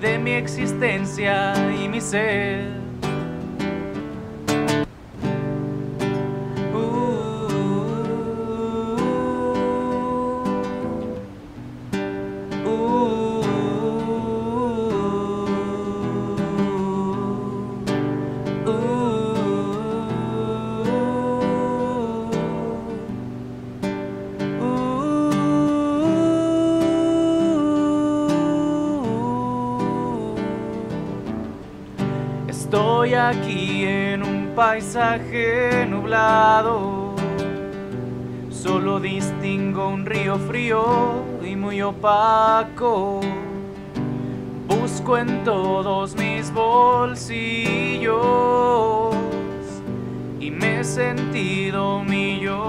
De mi existencia y mi ser. Paisaje nublado. Solo distingo un río frío y muy opaco. Busco en todos mis bolsillos y me he sentido millonario.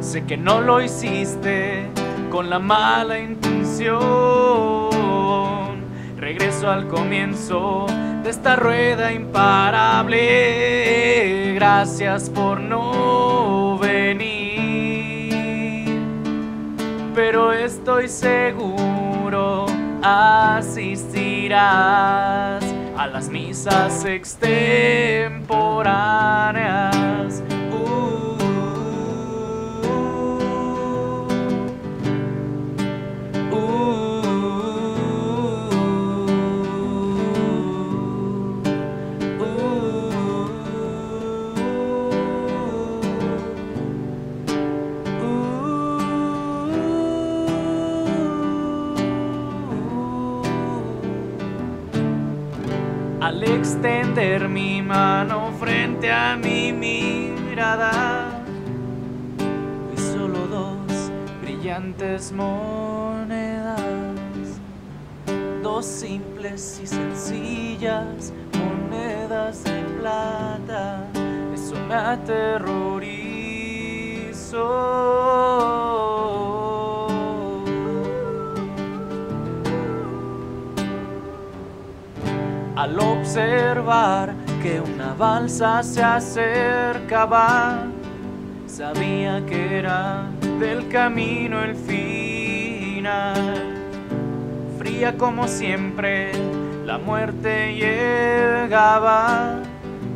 Sé que no lo hiciste con la mala intención. Regreso al comienzo de esta rueda imparable. Gracias por no venir. Pero estoy seguro asistirás a las misas extemporáneas. Mi mano frente a mi mirada, vi solo dos brillantes monedas, dos simples y sencillas monedas de plata. Eso me aterrorizó. Al observar que una balsa se acercaba, sabía que era del camino el final. Fría como siempre, la muerte llegaba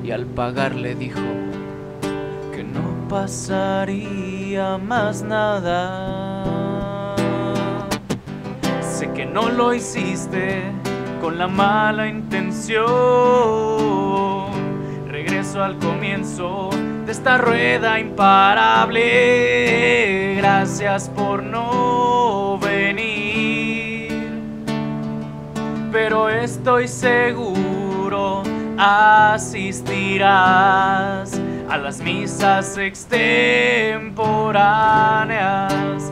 y al pagar le dijo que no pasaría más nada. Sé que no lo hiciste con la mala intención. Regreso al comienzo de esta rueda imparable. Gracias por no venir. Pero estoy seguro asistirás a las misas extemporáneas.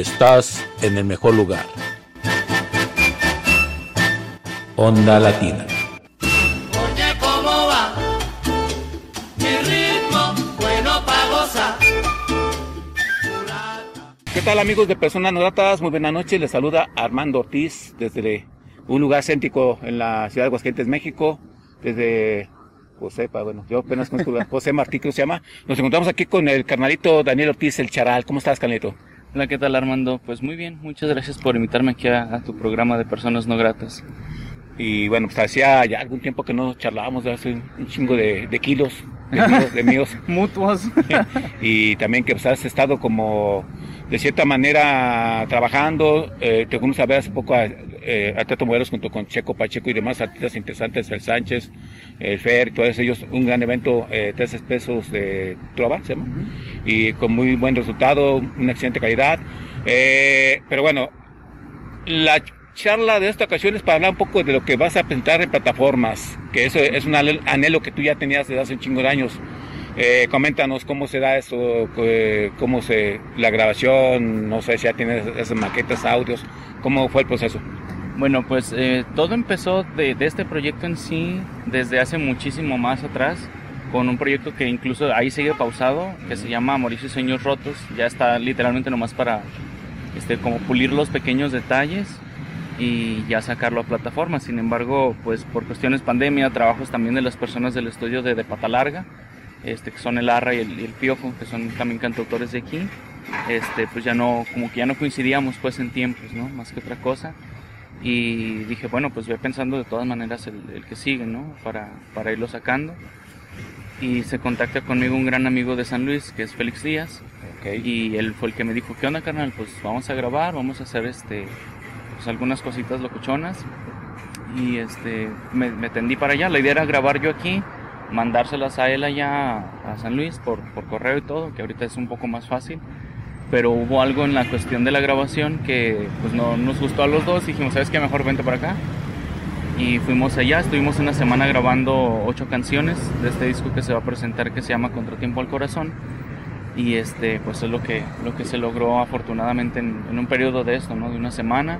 Estás en el mejor lugar. Onda Latina. Oye, ¿cómo va? Mi ritmo, bueno pa' gozar. ¿Qué tal amigos de Personas Notatas? Muy buenas noches, les saluda Armando Ortiz desde un lugar céntrico en la ciudad de Aguascalientes, México, desde José, bueno, yo apenas conozco José Martí, que se llama. Nos encontramos aquí con el carnalito Daniel Ortiz, el charal. ¿Cómo estás, carnalito? Hola, ¿qué tal Armando? Pues muy bien, muchas gracias por invitarme aquí a, tu programa de Personas No Gratas. Y bueno, pues hacía ya algún tiempo que no charlábamos, de hace un chingo de kilos, de míos. De míos. Mutuos. y también que pues, has estado como de cierta manera trabajando, eh, te a ver hace poco a, eh, a Modelos junto con Checo Pacheco y demás artistas interesantes, el Sánchez, el Fer, todos ellos, un gran evento, eh, tres pesos de trova, ¿se llama? y con muy buen resultado, una excelente calidad. Eh, pero bueno, la charla de esta ocasión es para hablar un poco de lo que vas a presentar en plataformas, que eso es un anhelo que tú ya tenías desde hace un chingo de años. Eh, coméntanos cómo se da eso, eh, cómo se la grabación, no sé si ya tienes esas maquetas, audios, cómo fue el proceso. Bueno, pues eh, todo empezó de, de, este proyecto en sí desde hace muchísimo más atrás, con un proyecto que incluso ahí sigue pausado, que se llama Mauricio Sueños Rotos, ya está literalmente nomás para este, como pulir los pequeños detalles y ya sacarlo a plataforma. Sin embargo, pues por cuestiones pandemia, trabajos también de las personas del estudio de, de Pata Larga, este, que son el Arra y el, y el, Piofo, que son también cantautores de aquí, este, pues ya no, como que ya no coincidíamos pues en tiempos, ¿no? Más que otra cosa. Y dije, bueno, pues voy pensando de todas maneras el, el que sigue, ¿no? Para, para irlo sacando. Y se contacta conmigo un gran amigo de San Luis, que es Félix Díaz. Okay. Y él fue el que me dijo, ¿qué onda, carnal? Pues vamos a grabar, vamos a hacer este, pues algunas cositas locuchonas. Y este, me, me tendí para allá. La idea era grabar yo aquí, mandárselas a él allá a San Luis por, por correo y todo, que ahorita es un poco más fácil. Pero hubo algo en la cuestión de la grabación que pues no nos gustó a los dos dijimos, ¿sabes qué? Mejor vente para acá. Y fuimos allá, estuvimos una semana grabando ocho canciones de este disco que se va a presentar que se llama Contratiempo al Corazón. Y este, pues es lo que, lo que se logró afortunadamente en, en un periodo de esto, ¿no? De una semana.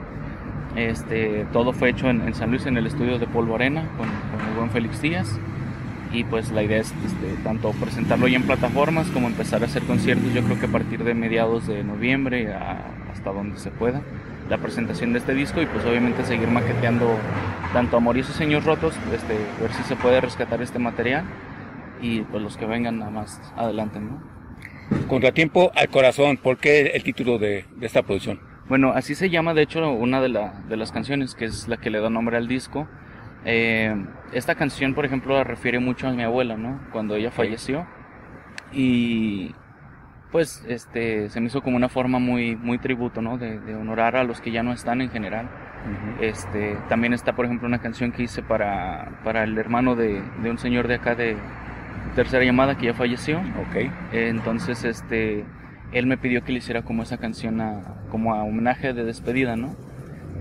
Este, todo fue hecho en, en San Luis, en el estudio de Polvo Arena, con, con el buen Félix Díaz y pues la idea es este, tanto presentarlo ya en plataformas como empezar a hacer conciertos yo creo que a partir de mediados de noviembre a, hasta donde se pueda la presentación de este disco y pues obviamente seguir maqueteando tanto Amor y sus Señores Rotos este, ver si se puede rescatar este material y pues los que vengan nada más adelante ¿no? Contratiempo al corazón, ¿por qué el título de, de esta producción? Bueno, así se llama de hecho una de, la, de las canciones que es la que le da nombre al disco eh, esta canción, por ejemplo, refiere mucho a mi abuela, ¿no? Cuando ella falleció. Y pues este se me hizo como una forma muy muy tributo, ¿no? De, de honorar a los que ya no están en general. Uh -huh. Este también está, por ejemplo, una canción que hice para, para el hermano de, de un señor de acá de tercera llamada que ya falleció. Okay. Eh, entonces, este él me pidió que le hiciera como esa canción a, como a homenaje de despedida, ¿no?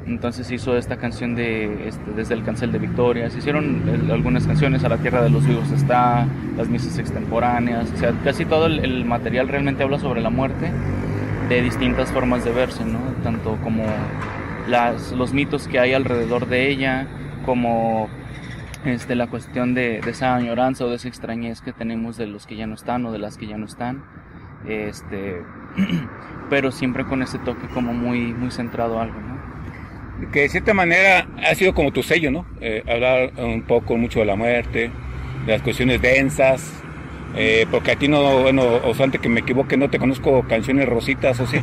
Entonces hizo esta canción de este, Desde el Cancel de Victoria. Se hicieron algunas canciones, A la Tierra de los Vivos está, las misas extemporáneas. O sea, casi todo el, material realmente habla sobre la muerte de distintas formas de verse, ¿no? Tanto como los mitos que hay alrededor de ella, como este, la cuestión de, de esa añoranza o de esa extrañez que tenemos de los que ya no están o de las que ya no están. Este, pero siempre con ese toque como muy, muy centrado a algo, ¿no? que de cierta manera ha sido como tu sello, ¿no? Eh, hablar un poco mucho de la muerte, de las cuestiones densas, eh, porque a ti no, bueno, o antes que me equivoque, no te conozco canciones rositas, ¿o sí?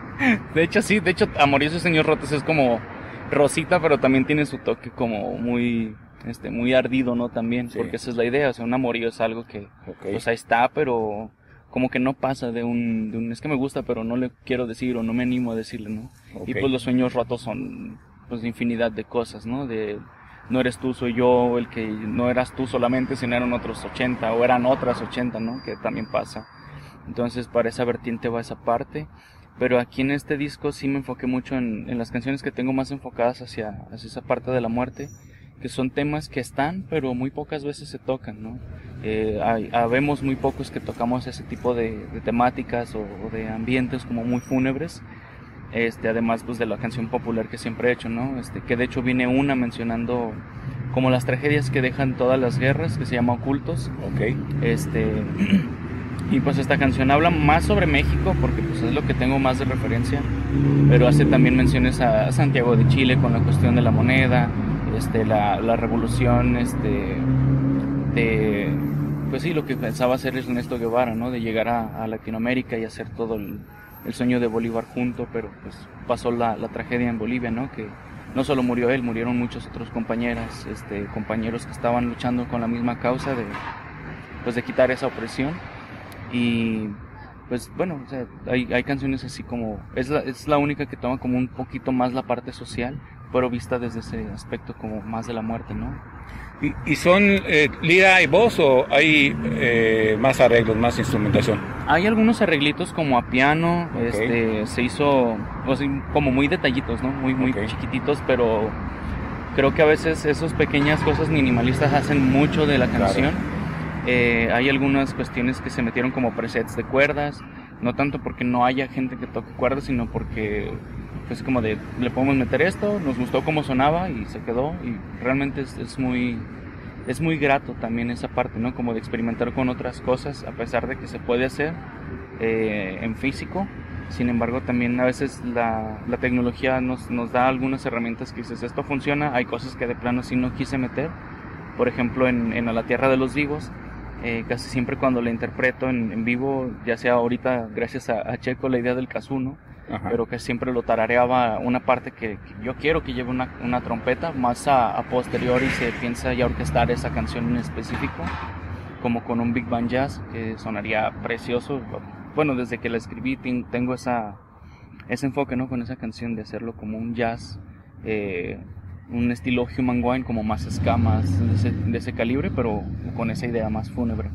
de hecho, sí, de hecho, Amoroso Señor Rotos es como rosita, pero también tiene su toque como muy, este, muy ardido, ¿no? También, sí. porque esa es la idea, o sea, un amorío es algo que, okay. pues ahí está, pero como que no pasa de un, de un, es que me gusta pero no le quiero decir o no me animo a decirle, ¿no? Okay. Y pues los sueños rotos son pues infinidad de cosas, ¿no? De no eres tú, soy yo, el que no eras tú solamente, sino eran otros 80 o eran otras 80, ¿no? Que también pasa. Entonces para esa vertiente va esa parte. Pero aquí en este disco sí me enfoqué mucho en, en las canciones que tengo más enfocadas hacia, hacia esa parte de la muerte que son temas que están, pero muy pocas veces se tocan, ¿no? Eh, hay, habemos muy pocos que tocamos ese tipo de, de temáticas o, o, de ambientes como muy fúnebres este, además pues de la canción popular que siempre he hecho, ¿no? Este, que de hecho viene una mencionando como las tragedias que dejan todas las guerras, que se llama Ocultos. Ok. Este, y pues esta canción habla más sobre México, porque pues es lo que tengo más de referencia, pero hace también menciones a Santiago de Chile con la cuestión de la moneda, este, la, revolución, este, de, pues sí, lo que pensaba hacer Ernesto Guevara, ¿no? De llegar a, Latinoamérica y hacer todo el, sueño de Bolívar junto, pero pues pasó la, tragedia en Bolivia, ¿no? Que no solo murió él, murieron muchos otros compañeras, este, compañeros que estaban luchando con la misma causa de, pues, de quitar esa opresión. Y pues bueno, o sea, hay, hay canciones así como, es la, es la única que toma como un poquito más la parte social, pero vista desde ese aspecto como más de la muerte, ¿no? ¿Y, y son eh, lira y voz o hay eh, más arreglos, más instrumentación? Hay algunos arreglitos como a piano, Ok. este, se hizo sea, como muy detallitos, ¿no? Muy, muy Ok. chiquititos, pero creo que a veces esas pequeñas cosas minimalistas hacen mucho de la Claro. canción. Eh, hay algunas cuestiones que se metieron como presets de cuerdas, no tanto porque no haya gente que toque cuerdas, sino porque pues como de le podemos meter esto, nos gustó cómo sonaba y se quedó y realmente es, es muy es muy grato también esa parte, ¿no? Como de experimentar con otras cosas, a pesar de que se puede hacer eh, en físico. Sin embargo, también a veces la, la tecnología nos, nos da algunas herramientas que dices, esto funciona, hay cosas que de plano sí no quise meter. Por ejemplo, en, en A la Tierra de los Vivos, eh, casi siempre cuando la interpreto en, en vivo, ya sea ahorita gracias a, a Checo la idea del casuno, Ajá. pero que siempre lo tarareaba una parte que, que yo quiero que lleve una, una trompeta, más a, a posteriori se piensa ya orquestar esa canción en específico, como con un Big Band Jazz, que sonaría precioso. Bueno, desde que la escribí ten- tengo esa, ese enfoque ¿no? con esa canción de hacerlo como un jazz, eh, un estilo Human Wine, como más escamas de ese, de ese calibre, pero con esa idea más fúnebre.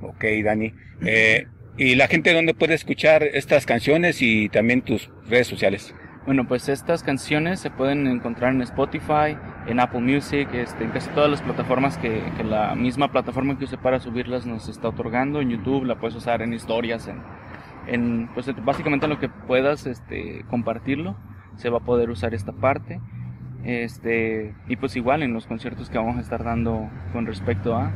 Ok, Dani. Eh, ¿Y la gente dónde puede escuchar estas canciones y también tus redes sociales? Bueno, pues estas canciones se pueden encontrar en Spotify, en Apple Music, este, en casi todas las plataformas que, la misma plataforma que use para subirlas nos está otorgando. En YouTube la puedes usar en historias, en, en pues básicamente en lo que puedas este, compartirlo, se va a poder usar esta parte. Este, y pues igual en los conciertos que vamos a estar dando con respecto a,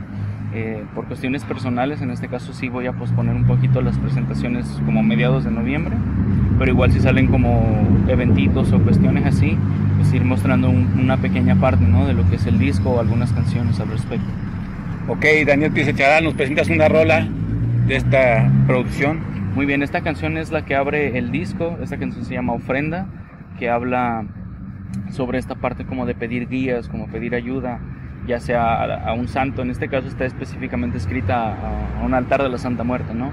eh, por cuestiones personales, en este caso sí voy a posponer un poquito las presentaciones como mediados de noviembre, pero igual si salen como eventitos o cuestiones así, pues ir mostrando un- una pequeña parte ¿no? de lo que es el disco o algunas canciones al respecto. Ok, Daniel Pise Charal, nos presentas una rola de esta producción. Muy bien, esta canción es la que abre el disco, esta canción se llama Ofrenda, que habla sobre esta parte como de pedir guías, como pedir ayuda, ya sea a, a un santo, en este caso está específicamente escrita a, a un altar de la Santa Muerte, ¿no?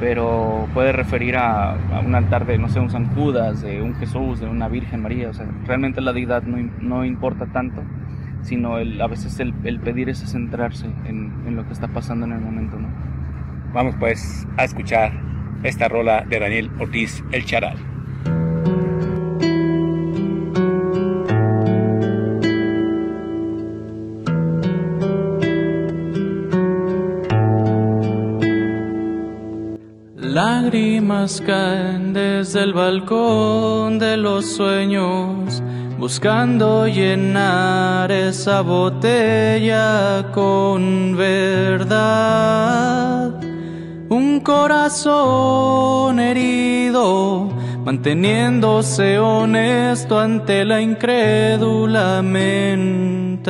Pero puede referir a, a un altar de, no sé, un San Judas, de un Jesús, de una Virgen María, o sea, realmente la deidad no, no importa tanto, sino el, a veces el, el pedir es centrarse en, en lo que está pasando en el momento, ¿no? Vamos pues a escuchar esta rola de Daniel Ortiz El Charal. Lágrimas caen desde el balcón de los sueños, buscando llenar esa botella con verdad. Un corazón herido, manteniéndose honesto ante la incrédula mentalidad.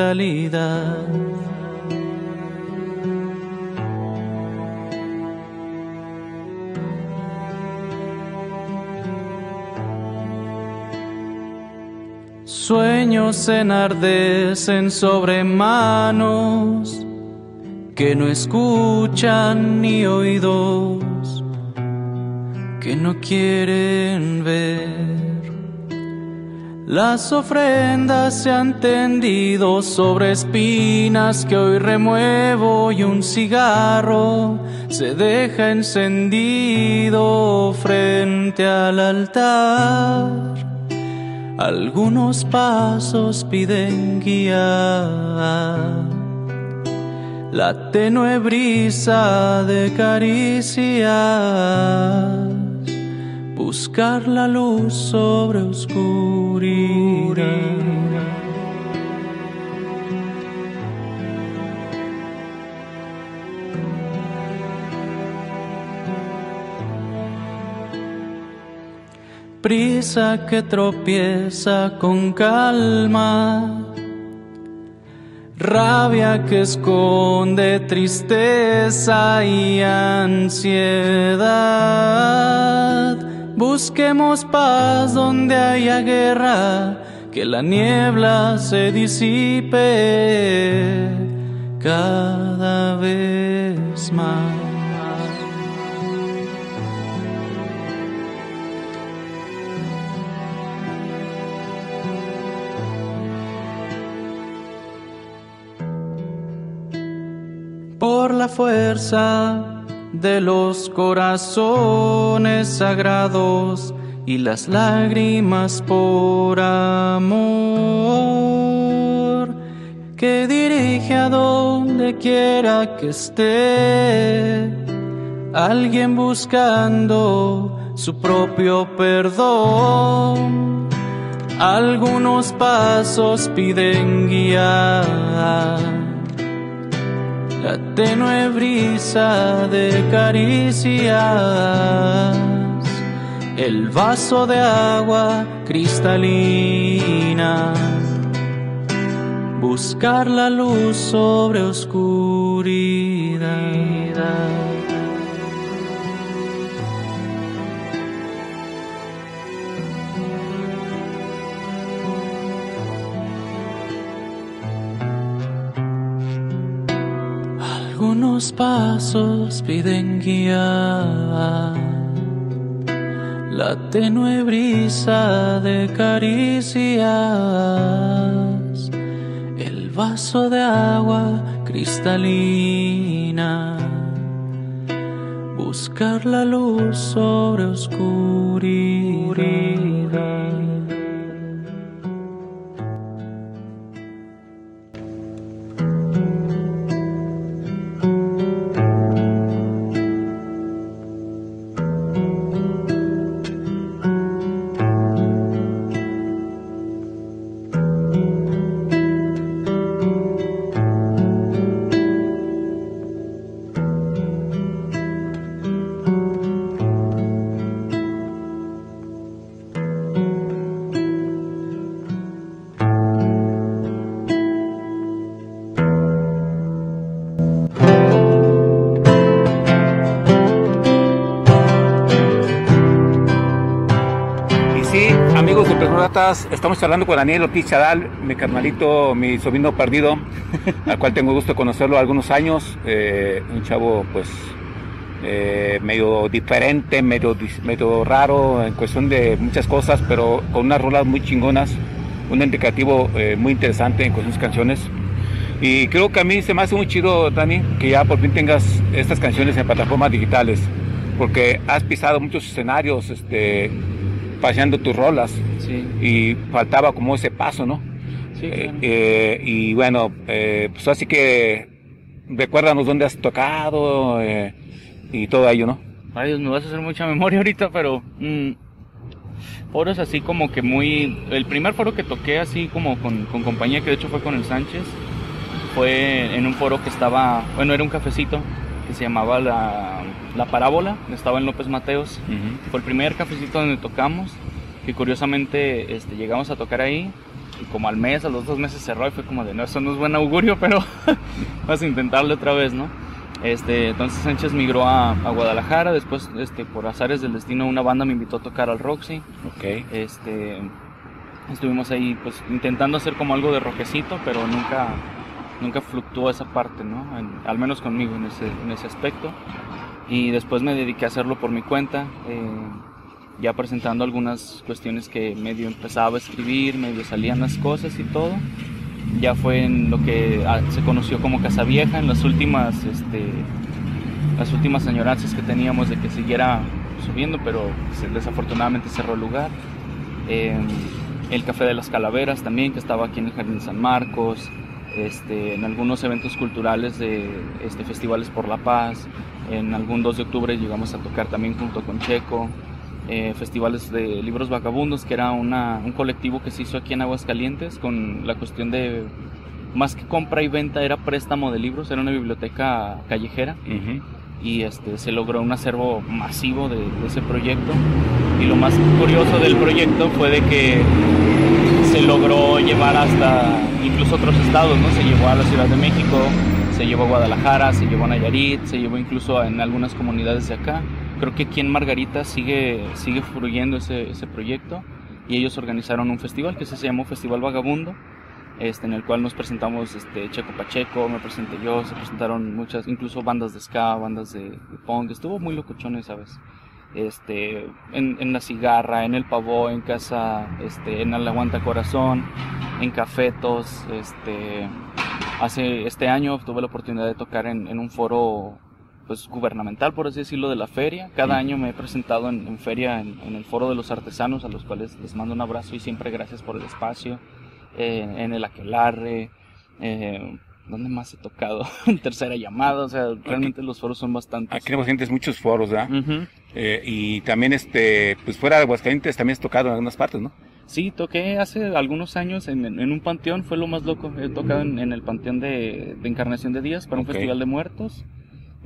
Sueños enardecen sobre manos que no escuchan ni oídos, que no quieren ver. Las ofrendas se han tendido sobre espinas que hoy remuevo y un cigarro se deja encendido frente al altar. Algunos pasos piden guía. La tenue brisa de caricias buscar la luz sobre oscuridad. Prisa que tropieza con calma rabia que esconde tristeza y ansiedad. Busquemos paz donde haya guerra, que la niebla se disipe cada vez más. Por la fuerza de los corazones sagrados y las lágrimas por amor que dirige a donde quiera que esté alguien buscando su propio perdón. Algunos pasos piden guiar la tenue brisa de caricias, el vaso de agua cristalina, buscar la luz sobre oscuridad. Algunos pasos piden guía, la tenue brisa de caricias, el vaso de agua cristalina, buscar la luz sobre oscuridad. Estamos charlando con Daniel Ortiz Chadal, mi carnalito, mi sobrino perdido, al cual tengo gusto conocerlo algunos años, eh, un chavo pues eh, medio diferente, medio, medio raro en cuestión de muchas cosas, pero con unas rolas muy chingonas, un indicativo eh, muy interesante en cuestión de canciones. Y creo que a mí se me hace muy chido, Dani, que ya por fin tengas estas canciones en plataformas digitales, porque has pisado muchos escenarios, este, paseando tus rolas y faltaba como ese paso, ¿no? Sí, eh, eh, y bueno, eh, pues así que recuérdanos dónde has tocado y todo ello, ¿no? Ay, Dios, me vas a hacer mucha memoria ahorita, pero mmm, foros así como que muy... El primer foro que toqué así como con, con compañía, que de hecho fue con el Sánchez, fue en un foro que estaba, bueno, era un cafecito se llamaba La, la Parábola, estaba en López Mateos. Fue el primer cafecito donde tocamos, que curiosamente este, llegamos a tocar ahí y como al mes, a los dos meses cerró y fue como de, no, eso no es buen augurio, pero vamos a intentarlo otra vez, ¿no? Este, entonces Sánchez migró a, a, Guadalajara, después este, por azares del destino una banda me invitó a tocar al Roxy. Okay. Este, estuvimos ahí pues intentando hacer como algo de roquecito, pero nunca, nunca fluctuó esa parte, ¿no? al menos conmigo en ese, en ese aspecto. Y después me dediqué a hacerlo por mi cuenta, eh, ya presentando algunas cuestiones que medio empezaba a escribir, medio salían las cosas y todo. Ya fue en lo que ah, se conoció como Casa Vieja, en las últimas, este, las últimas añoranzas que teníamos de que siguiera subiendo, pero desafortunadamente cerró el lugar. Eh, el Café de las Calaveras también, que estaba aquí en el Jardín San Marcos, este, en algunos eventos culturales de este, festivales por la paz. En algún 2 de octubre llegamos a tocar también junto con Checo. eh, festivales de libros vagabundos, que era una, un colectivo que se hizo aquí en Aguascalientes con la cuestión de, más que compra y venta, era préstamo de libros, era una biblioteca callejera Ujú. y este, se logró un acervo masivo de, de ese proyecto. Y lo más curioso del proyecto fue de que se logró llevar hasta incluso otros estados, ¿no? Se llevó a la Ciudad de México, se llevó a Guadalajara, se llevó a Nayarit, se llevó incluso en algunas comunidades de acá. Creo que aquí en Margarita sigue, sigue fluyendo ese, ese proyecto y ellos organizaron un festival que se llamó Festival Vagabundo, este, en el cual nos presentamos este, Checo Pacheco, me presenté yo, se presentaron muchas, incluso bandas de ska, bandas de, punk, estuvo muy locochón esa vez. Este, en, en La Cigarra, en El Pavó, en Casa, este, en El Aguanta Corazón, en Cafetos, este, hace, este año tuve la oportunidad de tocar en, en un foro pues gubernamental, por así decirlo, de la feria. Cada año me he presentado en, en feria, en, en el foro de los artesanos, a los cuales les mando un abrazo y siempre gracias por el espacio. Eh, en el Aquelarre, eh, ¿dónde más he tocado? en tercera llamada, o sea, realmente los foros son bastantes. Aquí en Aguascalientes muchos foros, ¿verdad? Eh, y también, este, pues fuera de Aguascalientes también has tocado en algunas partes, ¿no? Sí, toqué hace algunos años en, en un panteón, fue lo más loco. He tocado en, en el panteón de, de Encarnación de Díaz para un festival de muertos.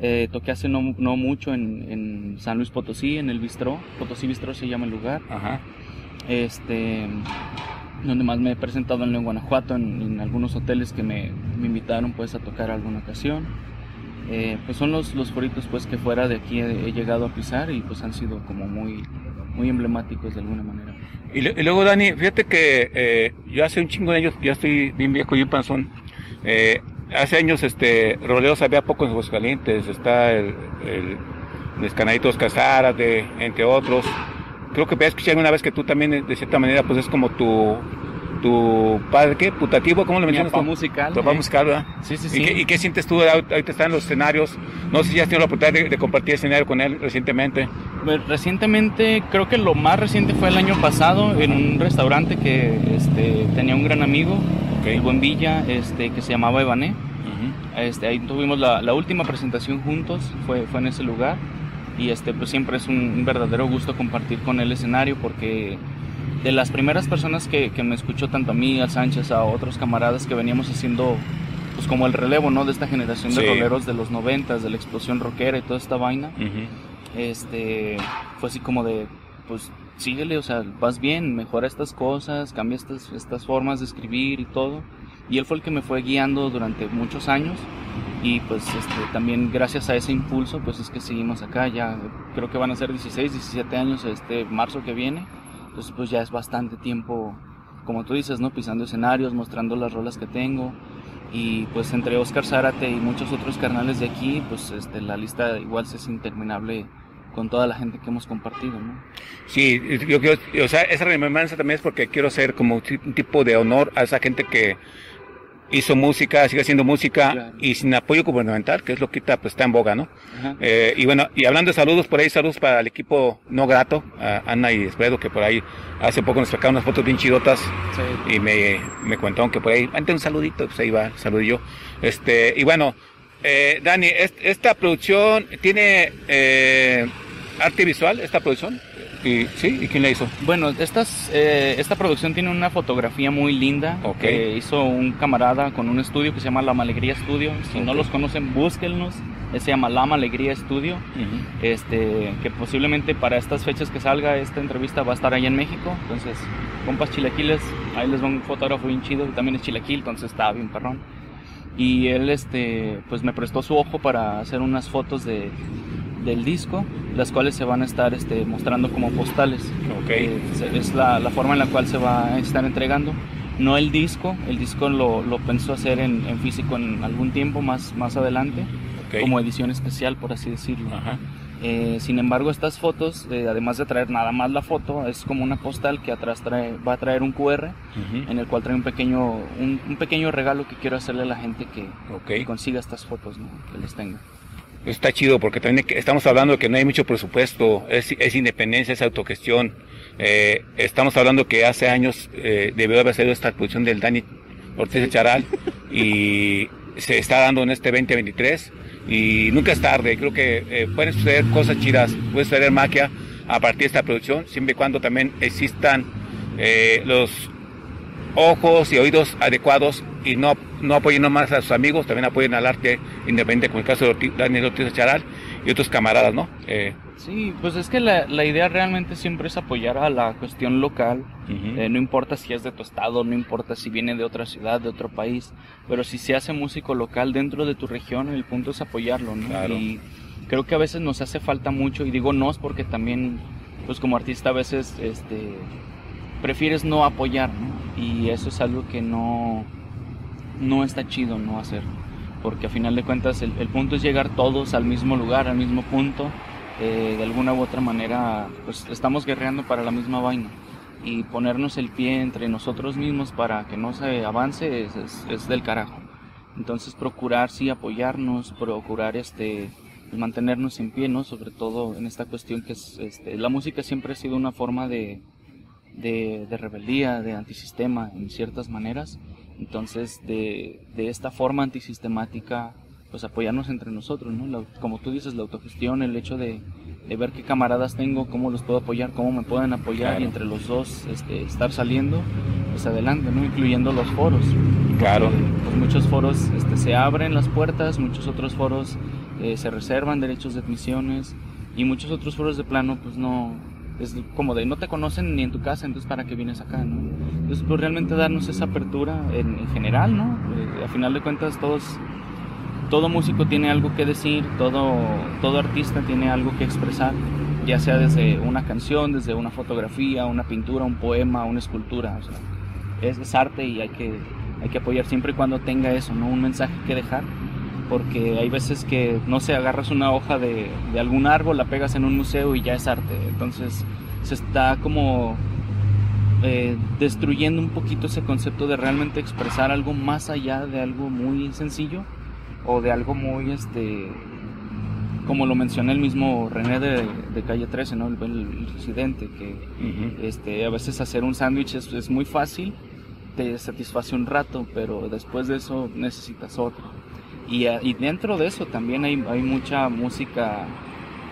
Eh, toqué hace no, no mucho en, en San Luis Potosí, en el Bistró. Potosí Bistró se llama el lugar. Ajá. Este, donde más me he presentado en Guanajuato, en, en algunos hoteles que me, me invitaron pues a tocar alguna ocasión. Eh, pues son los, los foritos pues que fuera de aquí he, llegado a pisar y pues han sido como muy, muy emblemáticos de alguna manera. Y, lu- y luego, Dani, fíjate que eh, yo hace un chingo de años, ya estoy bien viejo y panzón. Eh, hace años, este, roleos había pocos en Aguascalientes. Está el, el, los Canaditos entre otros. Creo que escuché alguna vez que tú también, de cierta manera, pues es como tu, tu padre, ¿qué? Putativo, ¿cómo lo mencionas papá tú? musical. Tu papá eh. musical, ¿verdad? Sí, sí, ¿Y, sí. qué, y qué sientes tú ahorita están en los escenarios? No sé si ya has tenido la oportunidad de, de compartir escenario con él recientemente. Pues, recientemente, creo que lo más reciente fue el año pasado en un restaurante que este, tenía un gran amigo, Ok. el Buen Villa, este, que se llamaba Evané. Este, ahí tuvimos la, la última presentación juntos, fue, fue en ese lugar. Y este, pues siempre es un, verdadero gusto compartir con él escenario porque de las primeras personas que, que me escuchó tanto a mí, a Sánchez, a otros camaradas que veníamos haciendo pues como el relevo, ¿no? De esta generación de roleros de los noventas, de la explosión rockera y toda esta vaina este fue así como de pues síguele o sea vas bien mejora estas cosas cambia estas estas formas de escribir y todo y él fue el que me fue guiando durante muchos años. Y pues este también gracias a ese impulso pues es que seguimos acá. Ya creo que van a ser 16 17 años este marzo que viene. Entonces pues ya es bastante tiempo como tú dices no pisando escenarios mostrando las rolas que tengo. Y pues entre Oscar Zárate y muchos otros carnales de aquí pues este la lista igual es interminable con toda la gente que hemos compartido, ¿no? Sí, yo quiero, o sea, esa remembranza también es porque quiero hacer como un tipo de honor a esa gente que hizo música, sigue haciendo música Claro. y sin apoyo gubernamental, que es lo que ahorita, pues, está en boga, ¿no? Eh, y bueno, y hablando de saludos, por ahí saludos para el equipo no grato, a Ana y Espredo, que por ahí hace poco nos sacaron unas fotos bien chidotas Sí. y me, me contaron que por ahí, antes un saludito, pues ahí va, saludillo. Este, y bueno, eh, Dani, est- esta producción tiene eh, arte visual, esta producción. Y, ¿Sí? ¿Y quién la hizo? Bueno, estas, eh, esta producción tiene una fotografía muy linda Ok. que hizo un camarada con un estudio que se llama La Alegría Studio. Si no los conocen, búsquenlos. Se llama Lama Alegría Studio. Este, que posiblemente para estas fechas que salga esta entrevista va a estar allá en México. Entonces, compas chilaquiles, ahí les va un fotógrafo bien chido que también es chilaquil, entonces está bien perrón. Y él, este, pues me prestó su ojo para hacer unas fotos de, del disco, las cuales se van a estar este, mostrando como postales. Ok. Eh, es la, la forma en la cual se va a estar entregando. No el disco, el disco lo, lo pensó hacer en, en físico en algún tiempo más, más adelante, Ok. como edición especial, por así decirlo. Ajá. Eh, sin embargo, estas fotos, eh, además de traer nada más la foto, es como una postal que atrás trae, va a traer un QR en el cual trae un pequeño, un, un pequeño regalo que quiero hacerle a la gente que, consiga estas fotos, ¿no? que les tenga. Está chido porque también estamos hablando de que no hay mucho presupuesto, es, es independencia, es autogestión. Eh, estamos hablando que hace años debió haber salido esta producción del Dani Ortiz de Charal y se está dando en este 2023 y nunca es tarde. Creo que eh, pueden suceder cosas chidas, puede suceder magia. a partir de esta producción, siempre y cuando también existan eh, los ojos y oídos adecuados y no, no apoyen nomás a sus amigos, también apoyen al arte independiente, como el caso de Daniel Ortiz Charal y otros camaradas, ¿no? Eh, Sí, pues es que la, la idea realmente siempre es apoyar a la cuestión local. Eh, no importa si es de tu estado, no importa si viene de otra ciudad, de otro país, pero si se hace músico local dentro de tu región, el punto es apoyarlo, ¿no? Claro. Y creo que a veces nos hace falta mucho, y digo nos porque también, pues como artista a veces, este, prefieres no apoyar, ¿no? Y eso es algo que no, no está chido no hacer, porque a final de cuentas el, el punto es llegar todos al mismo lugar, al mismo punto, eh, de alguna u otra manera, pues estamos guerreando para la misma vaina y ponernos el pie entre nosotros mismos para que no se avance es, es- del carajo. Entonces procurar sí apoyarnos, procurar este mantenernos en pie, ¿no? Sobre todo en esta cuestión que es este, la música siempre ha sido una forma de, de, de rebeldía, de antisistema en ciertas maneras. Entonces de, de esta forma antisistemática pues apoyarnos entre nosotros, ¿no? La- como tú dices, la autogestión, el hecho de, de ver qué camaradas tengo, cómo los puedo apoyar, cómo me pueden apoyar Claro. y entre los dos este, estar saliendo, pues adelante, ¿no? Incluyendo los foros. Claro. Porque, pues muchos foros este, se abren las puertas, muchos otros foros eh, se reservan derechos de admisiones y muchos otros foros de plano pues no es como de no te conocen ni en tu casa entonces para qué vienes acá no entonces pues realmente darnos esa apertura en, en general no Eh, a final de cuentas todos todo músico tiene algo que decir todo todo artista tiene algo que expresar ya sea desde una canción desde una fotografía una pintura un poema una escultura o sea, es, arte y hay que hay que apoyar siempre y cuando tenga eso no un mensaje que dejar porque hay veces que, no sé, agarras una hoja de, de algún árbol, la pegas en un museo y ya es arte. Entonces se está como eh, destruyendo un poquito ese concepto de realmente expresar algo más allá de algo muy sencillo o de algo muy, este, como lo mencioné el mismo René de, de Calle 13, ¿no? el, el residente, que Ujú. este, a veces hacer un sándwich es, es muy fácil, te satisface un rato, pero después de eso necesitas otro. Y, ah, y dentro de eso también hay, hay mucha música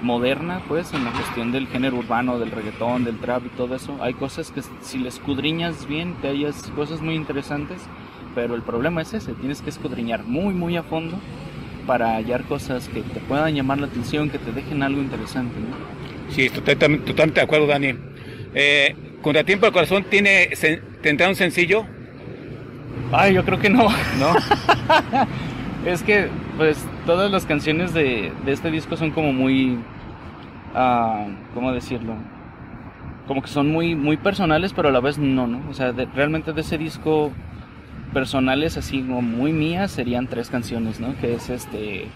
moderna, pues, en la cuestión del género urbano, del reggaetón, del trap y todo eso. Hay cosas que si le escudriñas bien, te hallas cosas muy interesantes, pero el problema es ese, tienes que escudriñar muy, muy a fondo para hallar cosas que te puedan llamar la atención, que te dejen algo interesante, ¿no? Sí, totalmente, totalmente de acuerdo, Dani. Eh, Contratiempo del Corazón tiene, sen- tendrá un sencillo, Ay, yo creo que no. ¿no? Es que, pues, todas las canciones de, de este disco son como muy. ah, ¿Cómo decirlo? Como que son muy, muy personales, pero a la vez no, ¿no? O sea, de- realmente de ese disco, personales así como muy mías, serían tres canciones, ¿no? Que es este.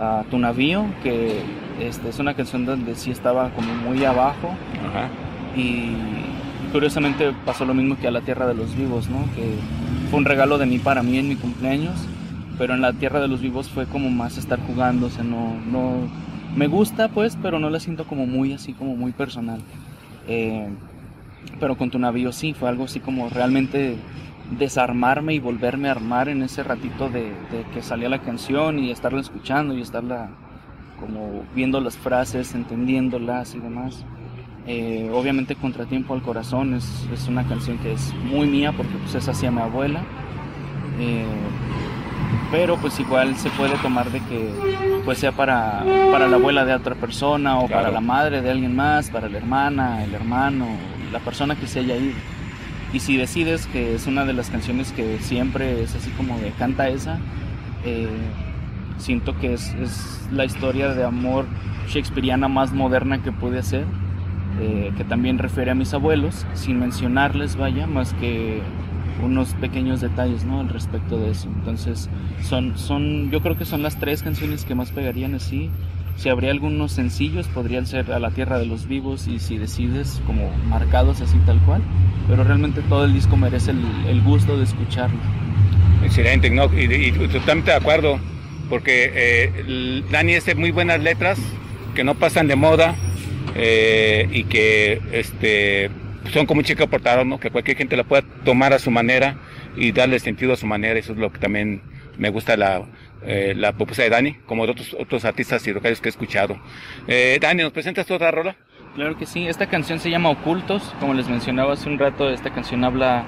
ah, tu navío, que este, es una canción donde sí estaba como muy abajo, Ajá. y curiosamente pasó lo mismo que a la Tierra de los Vivos, ¿no? Que fue un regalo de mí para mí en mi cumpleaños, pero en la Tierra de los Vivos fue como más estar jugando, o sea, no, no, me gusta pues, pero no la siento como muy así, como muy personal. Eh, pero con tu navío sí, fue algo así como realmente desarmarme y volverme a armar en ese ratito de, de que salía la canción y estarla escuchando y estarla como viendo las frases, entendiéndolas y demás. Eh, obviamente Contratiempo al Corazón es, es una canción que es muy mía porque pues es hacia mi abuela. Eh, pero pues igual se puede tomar de que pues sea para, para la abuela de otra persona o Claro. para la madre de alguien más, para la hermana, el hermano, la persona que se haya ido. Y si decides que es una de las canciones que siempre es así como de canta esa, eh, siento que es, es la historia de amor shakespeariana más moderna que pude hacer, eh, que también refiere a mis abuelos, sin mencionarles, vaya, más que unos pequeños detalles, ¿no? Al respecto de eso. Entonces, son, son, yo creo que son las tres canciones que más pegarían así. Si habría algunos sencillos, podrían ser A la Tierra de los Vivos y si decides, como marcados así tal cual. Pero realmente todo el disco merece el, el gusto de escucharlo. Excelente, ¿no? Y, y totalmente de acuerdo, porque eh, Dani hace muy buenas letras que no pasan de moda eh, y que este, son como un chico portador, ¿no? Que cualquier gente la pueda tomar a su manera y darle sentido a su manera. Eso es lo que también me gusta la, eh, la propuesta de Dani, como de otros, otros artistas y locales que he escuchado. Eh, Dani, ¿nos presentas otra rola? Claro que sí, esta canción se llama Ocultos, como les mencionaba hace un rato, esta canción habla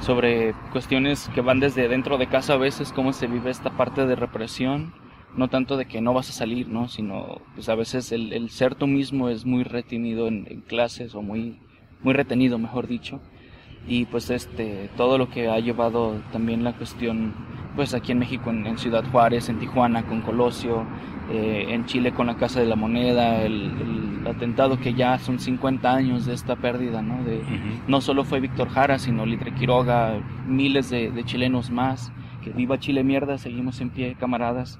sobre cuestiones que van desde dentro de casa a veces, cómo se vive esta parte de represión, no tanto de que no vas a salir, ¿no? Sino, pues a veces el, el ser tú mismo es muy retenido en, en clases o muy, muy retenido, mejor dicho. Y pues este, todo lo que ha llevado también la cuestión, pues aquí en México, en, en Ciudad Juárez, en Tijuana, con Colosio, eh, en Chile con la Casa de la Moneda, el, el atentado que ya son 50 años de esta pérdida, ¿no? De, no solo fue Víctor Jara, sino Litre Quiroga, miles de, de chilenos más. Que viva Chile mierda, seguimos en pie, camaradas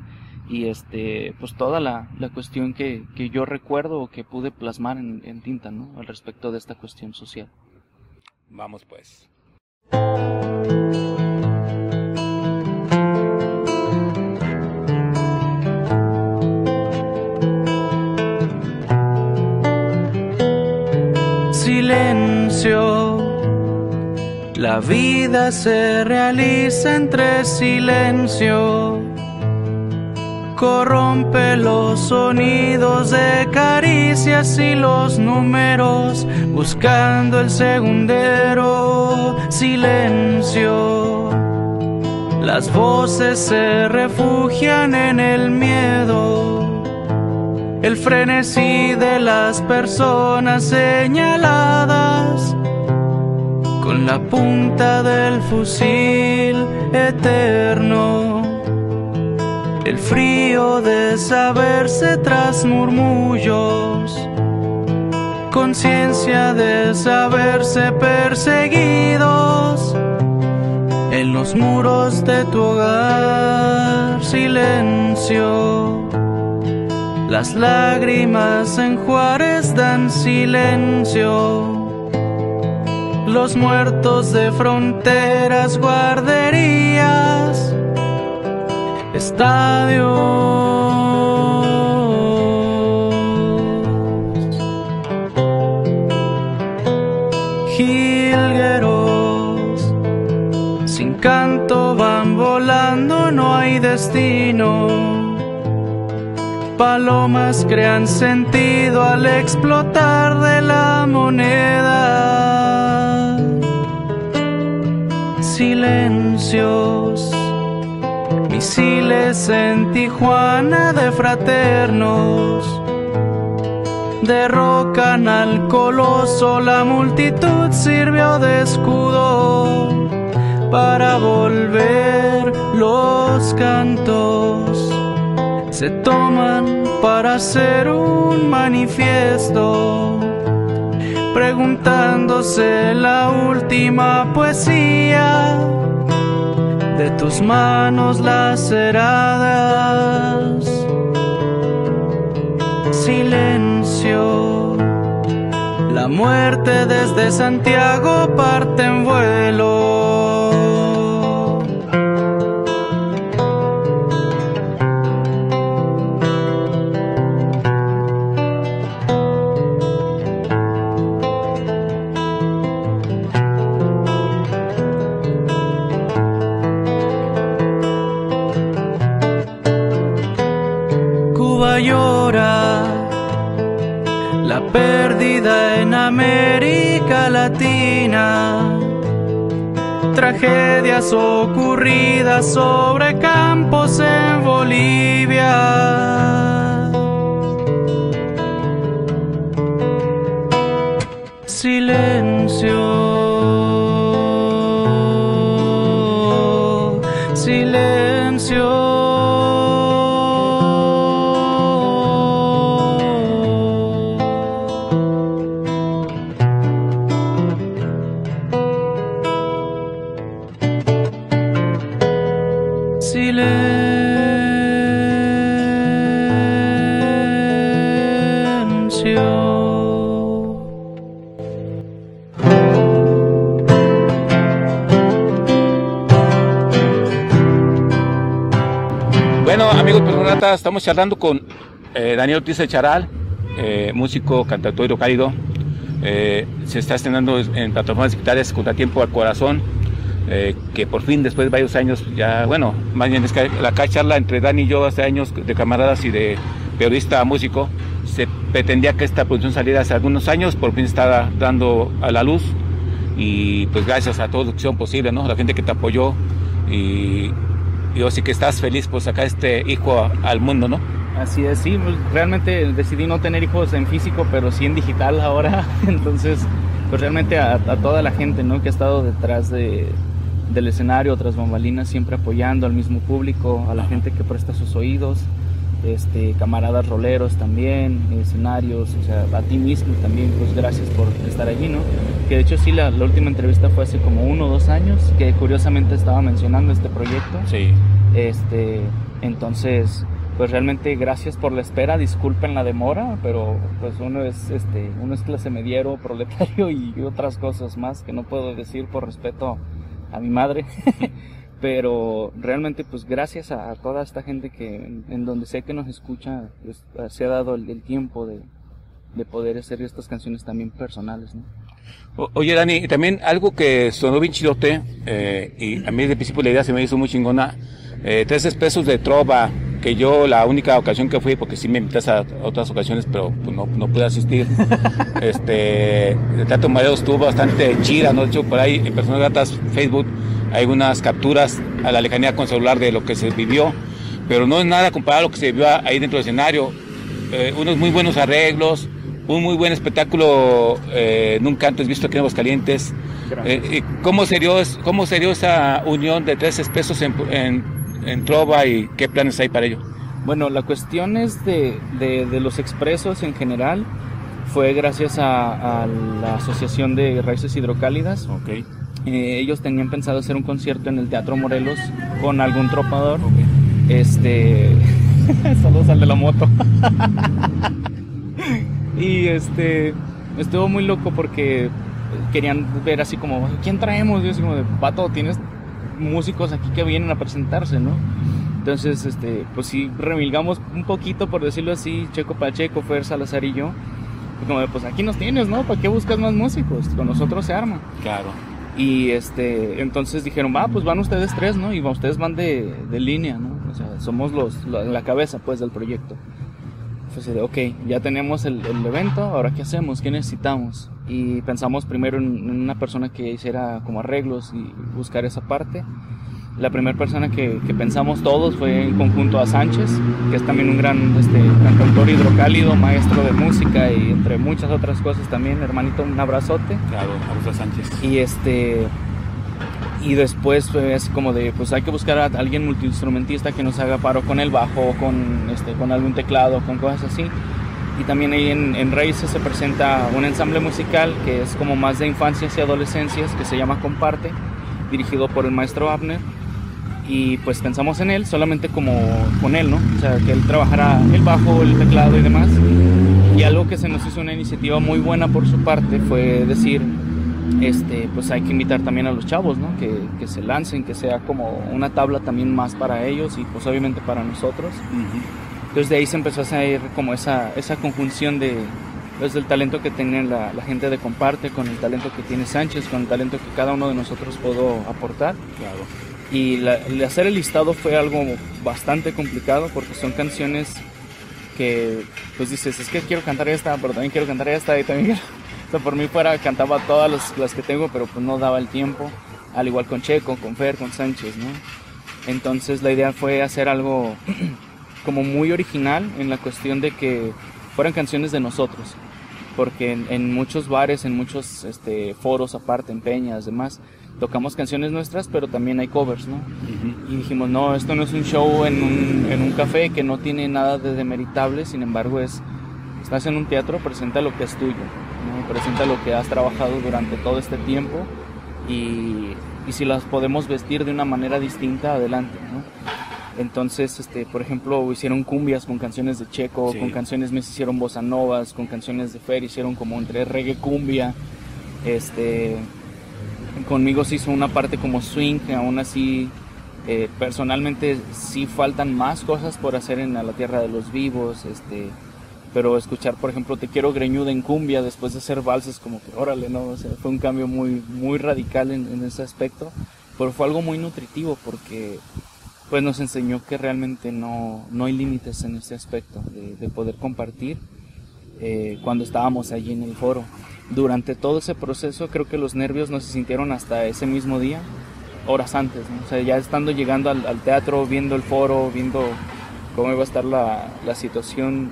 y este pues toda la, la cuestión que, que, yo recuerdo o que pude plasmar en, en, tinta ¿no? al respecto de esta cuestión social vamos pues la vida se realiza entre silencio corrompe los sonidos de caricias y los números, buscando el segundero silencio. Las voces se refugian en el miedo, el frenesí de las personas señaladas con la punta del fusil eterno el frío de saberse tras murmullos, conciencia de saberse perseguidos en los muros de tu hogar, silencio. Las lágrimas en Juárez dan silencio. Los muertos de fronteras, guarderías estadios. Jilgueros, sin canto van volando, no hay destino. Palomas crean sentido al explotar de la moneda. Silencios. Misiles en Tijuana de fraternos. Derrocan al coloso, la multitud sirvió de escudo para volver los cantos. Se toman para hacer un manifiesto, preguntándose la última poesía de tus manos laceradas. Silencio, la muerte desde Santiago parte en vuelo. Tragedias ocurridas sobre campos en Bolivia. Silencio. Bueno, amigos Personata, estamos charlando con eh, Daniel Ortiz de Charal, eh, músico, cantautor cálido. Eh, se está estrenando en plataformas digitales Contratiempo al Corazón, eh, que por fin, después de varios años, ya, bueno, más bien es que la charla entre Dani y yo hace años de camaradas y de periodista músico, se pretendía que esta producción saliera hace algunos años, por fin está dando a la luz y pues gracias a toda la posible, ¿no? La gente que te apoyó y, y así que estás feliz por sacar este hijo al mundo, ¿no? Así es, sí, pues, realmente decidí no tener hijos en físico, pero sí en digital ahora. Entonces, pues realmente a, a toda la gente, ¿no? Que ha estado detrás de, del escenario, otras bambalinas, siempre apoyando al mismo público, a la gente que presta sus oídos, este, camaradas roleros también, escenarios, o sea, a ti mismo también, pues gracias por estar allí, ¿no? Que de hecho sí, la, la última entrevista fue hace como uno o dos años, que curiosamente estaba mencionando este proyecto. Sí. Este, entonces, pues realmente gracias por la espera, disculpen la demora, pero pues uno es este, uno es clase mediero, proletario y otras cosas más que no puedo decir por respeto a mi madre. pero realmente pues gracias a, toda esta gente que en, en donde sé que nos escucha, pues, se ha dado el, el tiempo de, de poder hacer estas canciones también personales, ¿no? O- Oye, Dani, también algo que sonó bien chidote, eh, y a mí de principio la idea se me hizo muy chingona, eh, tres espesos de trova, que yo la única ocasión que fui, porque sí me invitaste a otras ocasiones, pero pues, no, no pude asistir, este, el Teatro Mareo estuvo bastante chida, ¿no? De hecho, por ahí en Personas Gratas Facebook hay unas capturas a la lejanía con celular de lo que se vivió, pero no es nada comparado a lo que se vivió ahí dentro del escenario. Eh, unos muy buenos arreglos, un muy buen espectáculo eh, nunca antes visto aquí en Aguascalientes. Eh, eh, ¿cómo, se dio, ¿Cómo se dio esa unión de tres espesos en, en, en Trova y qué planes hay para ello? Bueno, la cuestión es de, de, de los expresos en general. Fue gracias a, a la Asociación de Raíces Hidrocálidas. Ok. Eh, ellos tenían pensado hacer un concierto en el Teatro Morelos con algún tropador. Este. Saludos al de la moto. y este. Estuvo muy loco porque querían ver así como, ¿quién traemos? Y yo así como de, vato, tienes músicos aquí que vienen a presentarse, ¿no? Entonces, este, pues sí, remilgamos un poquito, por decirlo así, Checo Pacheco, Fer Salazar y yo. Y como de, pues aquí nos tienes, ¿no? ¿Para qué buscas más músicos? Con nosotros se arma. Claro. Y este, entonces dijeron, va, pues van ustedes tres, ¿no? Y ustedes van de, de línea, ¿no? O sea, somos los, la, la cabeza, pues, del proyecto. De, ok, ya tenemos el, el evento, ahora qué hacemos, qué necesitamos. Y pensamos primero en, en una persona que hiciera como arreglos y buscar esa parte. La primera persona que, que pensamos todos fue en conjunto a Sánchez, que es también un gran este, cantautor hidrocálido, maestro de música y entre muchas otras cosas también. Hermanito, un abrazote. Claro, Augusto Sánchez. Y este y después así como de pues hay que buscar a alguien multiinstrumentista que nos haga paro con el bajo, con este con algún teclado, con cosas así. Y también ahí en, en Raíces se presenta un ensamble musical que es como más de infancias y adolescencias que se llama Comparte, dirigido por el maestro Abner. Y pues pensamos en él solamente como con él, ¿no? O sea, que él trabajara el bajo, el teclado y demás. Y algo que se nos hizo una iniciativa muy buena por su parte fue decir, este, pues hay que invitar también a los chavos, ¿no? Que, que se lancen, que sea como una tabla también más para ellos y pues obviamente para nosotros. Entonces de ahí se empezó a hacer como esa, esa conjunción de, pues, del talento que tiene la, la gente de Comparte, con el talento que tiene Sánchez, con el talento que cada uno de nosotros pudo aportar. Claro. Y la- el hacer el listado fue algo bastante complicado porque son canciones que pues dices, es que quiero cantar esta, pero también quiero cantar esta y también quiero... O sea, por mí fuera cantaba todas las, las que tengo, pero pues no daba el tiempo. Al igual con Checo, con Fer, con Sánchez, ¿no? Entonces la idea fue hacer algo como muy original en la cuestión de que fueran canciones de nosotros. Porque en, en muchos bares, en muchos este, foros aparte, en peñas, demás, tocamos canciones nuestras, pero también hay covers, ¿no? Y dijimos, no, esto no es un show en un, en un café que no tiene nada de demeritable, sin embargo es, estás en un teatro, presenta lo que es tuyo, ¿no? presenta lo que has trabajado durante todo este tiempo y, y si las podemos vestir de una manera distinta, adelante, ¿no? Entonces, este, por ejemplo, hicieron cumbias con canciones de Checo, Sí. con canciones me hicieron bossa novas, con canciones de Fer hicieron como entre reggae cumbia, este, conmigo se hizo una parte como swing, que aún así eh, personalmente sí faltan más cosas por hacer en la Tierra de los Vivos, este, pero escuchar por ejemplo Te quiero greñuda en cumbia después de hacer valses como que órale, no, o sea, fue un cambio muy, muy radical en, en ese aspecto, pero fue algo muy nutritivo porque pues nos enseñó que realmente no, no hay límites en este aspecto de, de poder compartir eh, cuando estábamos allí en el foro. Durante todo ese proceso creo que los nervios no se sintieron hasta ese mismo día, horas antes, ¿no? o sea, ya estando llegando al, al teatro, viendo el foro, viendo cómo iba a estar la, la situación,